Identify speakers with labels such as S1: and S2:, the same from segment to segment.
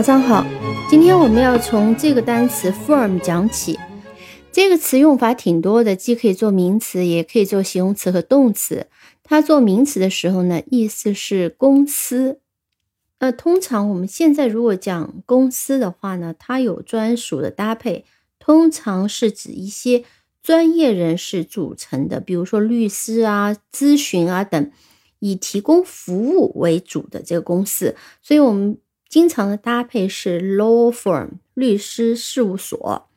S1: 早上好，今天我们要从这个单词 firm 讲起。这个词用法挺多的，既可以做名词，也可以做形容词和动词。它做名词的时候呢，意思是公司。那通常我们现在如果讲公司的话呢，它有专属的搭配，通常是指一些专业人士组成的，比如说律师啊、咨询啊等，以提供服务为主的这个公司。所以我们经常的搭配是 law firm 律师事务所。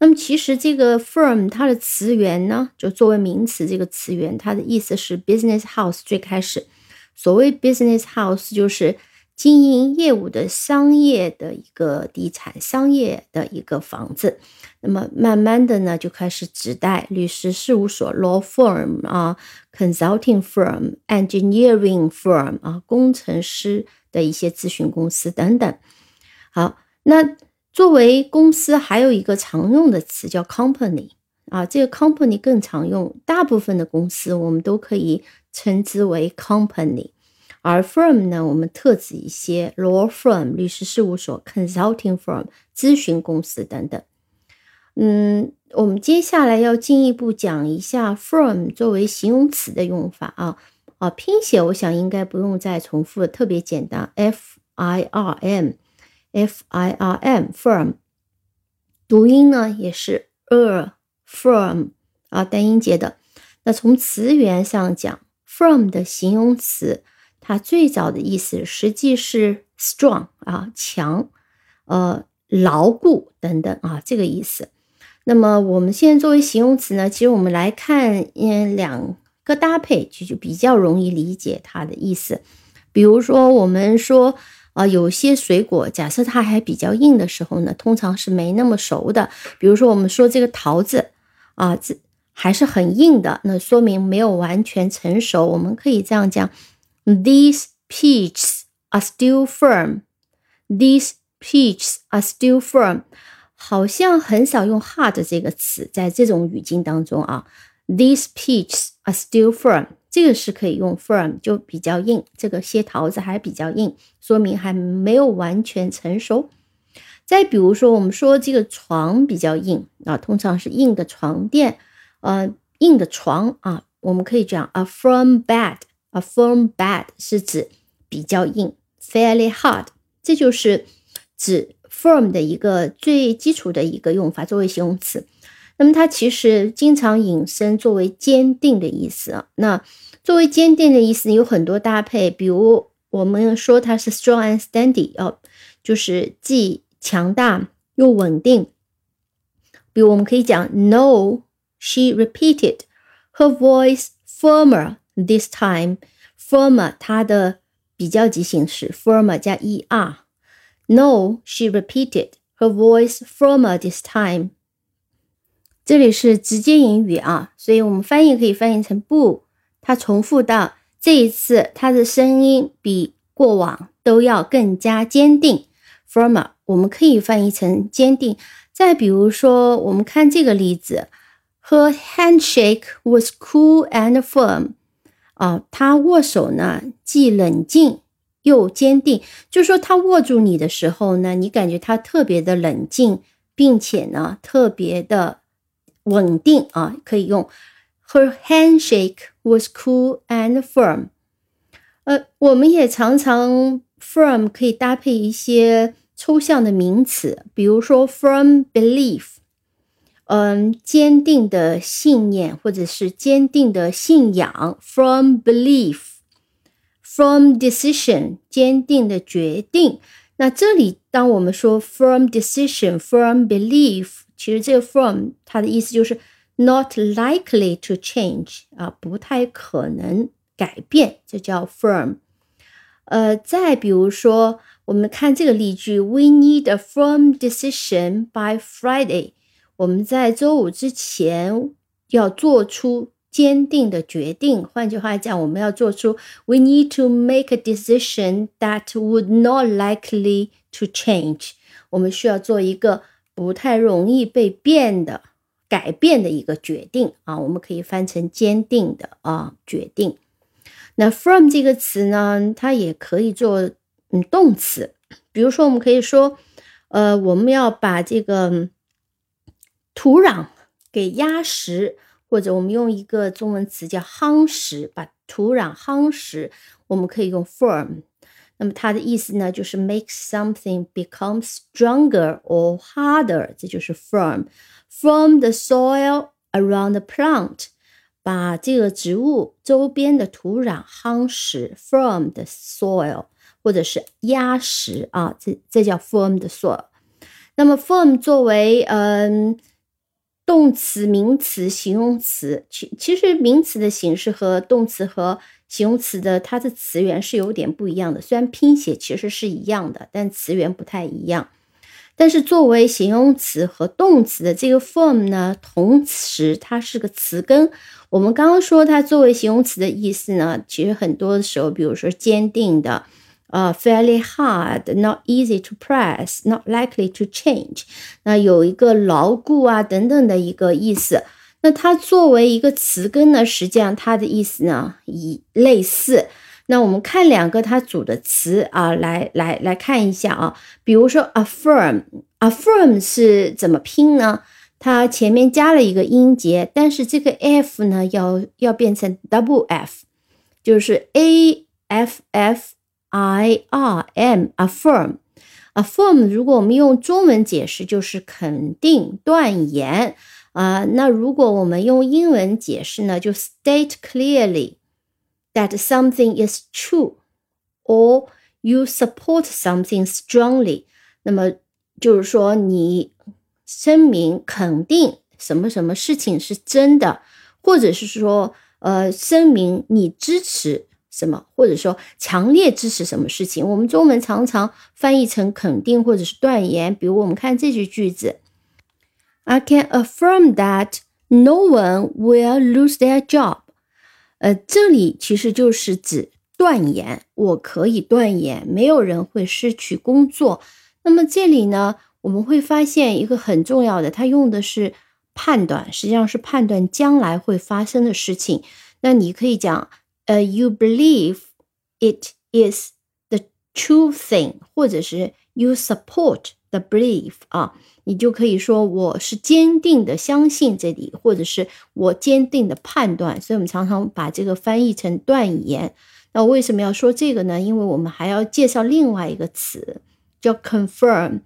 S1: 那么其实这个 firm 它的词源呢，就作为名词，这个词源它的意思是 business house。最开始，所谓 business house 就是经营业务的商业的一个地产、商业的一个房子。那么慢慢的呢，就开始指代律师事务所 law firm 啊，consulting firm、engineering firm 啊，工程师的一些咨询公司等等。好，那。作为公司，还有一个常用的词叫 company 啊，这个 company 更常用。大部分的公司我们都可以称之为 company，而 firm 呢，我们特指一些 law firm 律师事务所、consulting firm 咨询公司等等。嗯，我们接下来要进一步讲一下 firm 作为形容词的用法啊啊，拼写我想应该不用再重复，特别简单，f i r m。f i r m firm，读音呢也是 a firm 啊单音节的。那从词源上讲，firm 的形容词，它最早的意思实际是 strong 啊强，呃牢固等等啊这个意思。那么我们现在作为形容词呢，其实我们来看嗯两个搭配，就就比较容易理解它的意思。比如说我们说。啊，有些水果，假设它还比较硬的时候呢，通常是没那么熟的。比如说，我们说这个桃子啊，这还是很硬的，那说明没有完全成熟。我们可以这样讲：These peaches are still firm. These peaches are still firm. 好像很少用 hard 这个词，在这种语境当中啊，These peaches are still firm. 这个是可以用 firm，就比较硬。这个些桃子还比较硬，说明还没有完全成熟。再比如说，我们说这个床比较硬啊，通常是硬的床垫，呃，硬的床啊，我们可以讲 a firm bed。A firm bed 是指比较硬，fairly hard。这就是指 firm 的一个最基础的一个用法，作为形容词。那么它其实经常引申作为坚定的意思啊。那作为坚定的意思有很多搭配，比如我们说它是 strong and steady，哦，就是既强大又稳定。比如我们可以讲，No，she repeated her voice firmer this time。firmer 它的比较级形式，firmer 加 er。No，she repeated her voice firmer this time。这里是直接引语啊，所以我们翻译可以翻译成不，他重复到这一次他的声音比过往都要更加坚定。firmer 我们可以翻译成坚定。再比如说，我们看这个例子，Her handshake was cool and firm。 啊，他握手呢既冷静又坚定，就说他握住你的时候呢，你感觉他特别的冷静，并且呢特别的。稳定啊，可以用。Her handshake was cool and firm。呃，我们也常常 firm 可以搭配一些抽象的名词，比如说 firm belief，嗯，坚定的信念或者是坚定的信仰；firm belief，firm decision，坚定的决定。那这里当我们说 firm decision，firm belief。其实这个 from 它的意思就是 not likely to change 啊，不太可能改变，这叫 firm。呃，再比如说，我们看这个例句：We need a firm decision by Friday。 我们在周五之前要做出坚定的决定。换句话讲，我们要做出 We need to make a decision that would not likely to change。我们需要做一个。不太容易被变的改变的一个决定啊，我们可以翻成坚定的啊决定。那 from 这个词呢，它也可以做嗯动词比如说，我们可以说，呃，我们要把这个土壤给压实，或者我们用一个中文词叫夯实，把土壤夯实，我们可以用 firm。那么它的意思呢，就是 make something become stronger or harder，这就是 firm。From the soil around the plant，把这个植物周边的土壤夯实。From the soil，或者是压实啊，这这叫 firm the soil。那么 firm 作为嗯动词、名词、形容词，其其实名词的形式和动词和形容词的它的词源是有点不一样的，虽然拼写其实是一样的，但词源不太一样。但是作为形容词和动词的这个 form 呢，同时它是个词根。我们刚刚说它作为形容词的意思呢，其实很多的时候，比如说坚定的，呃，fairly hard，not easy to press，not likely to change，那有一个牢固啊等等的一个意思。那它作为一个词根呢，实际上它的意思呢，以类似。那我们看两个它组的词啊，来来来看一下啊。比如说 affirm，affirm 是怎么拼呢？它前面加了一个音节，但是这个 f 呢，要要变成 double f，就是 a f f i r m，affirm，affirm。如果我们用中文解释，就是肯定、断言。啊，那如果我们用英文解释呢，就 state clearly that something is true，or you support something strongly。那么就是说你声明肯定什么什么事情是真的，或者是说呃声明你支持 什么，或者说强烈支持什么事情。我们中文常常翻译成肯定或者是断言。比如我们看这句句子。I can affirm that no one will lose their job。呃，这里其实就是指断言，我可以断言没有人会失去工作。那么这里呢，我们会发现一个很重要的，它用的是判断，实际上是判断将来会发生的事情。那你可以讲，呃，you believe it is the true thing，或者是 you support the belief 啊。你就可以说我是坚定的相信这里，或者是我坚定的判断。所以，我们常常把这个翻译成断言。那为什么要说这个呢？因为我们还要介绍另外一个词，叫 confirm。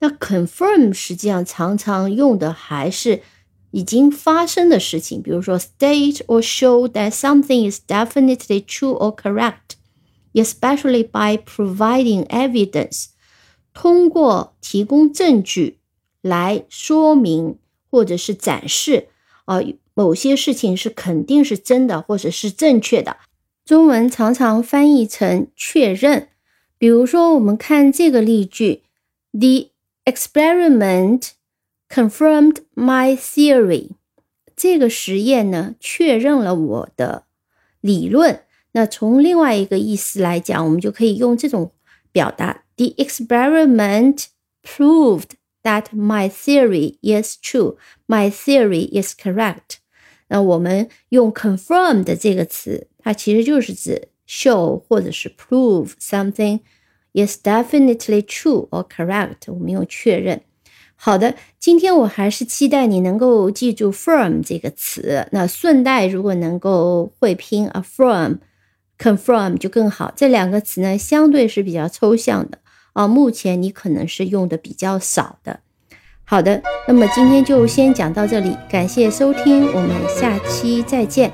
S1: 那 confirm 实际上常常用的还是已经发生的事情，比如说 state or show that something is definitely true or correct，especially by providing evidence。通过提供证据。来说明或者是展示啊，某些事情是肯定是真的，或者是正确的。中文常常翻译成确认。比如说，我们看这个例句：The experiment confirmed my theory。这个实验呢，确认了我的理论。那从另外一个意思来讲，我们就可以用这种表达：The experiment proved。That my theory is true. My theory is correct. 那我们用 confirm 的这个词，它其实就是指 show 或者是 prove something is definitely true or correct。我们用确认。 好的，今天我还是期待你能够记住 firm 这个词。那顺带如果能够会拼 affirm、confirm 就更好。这两个词呢，相对是比较抽象的。啊，目前你可能是用的比较少的。好的，那么今天就先讲到这里，感谢收听，我们下期再见。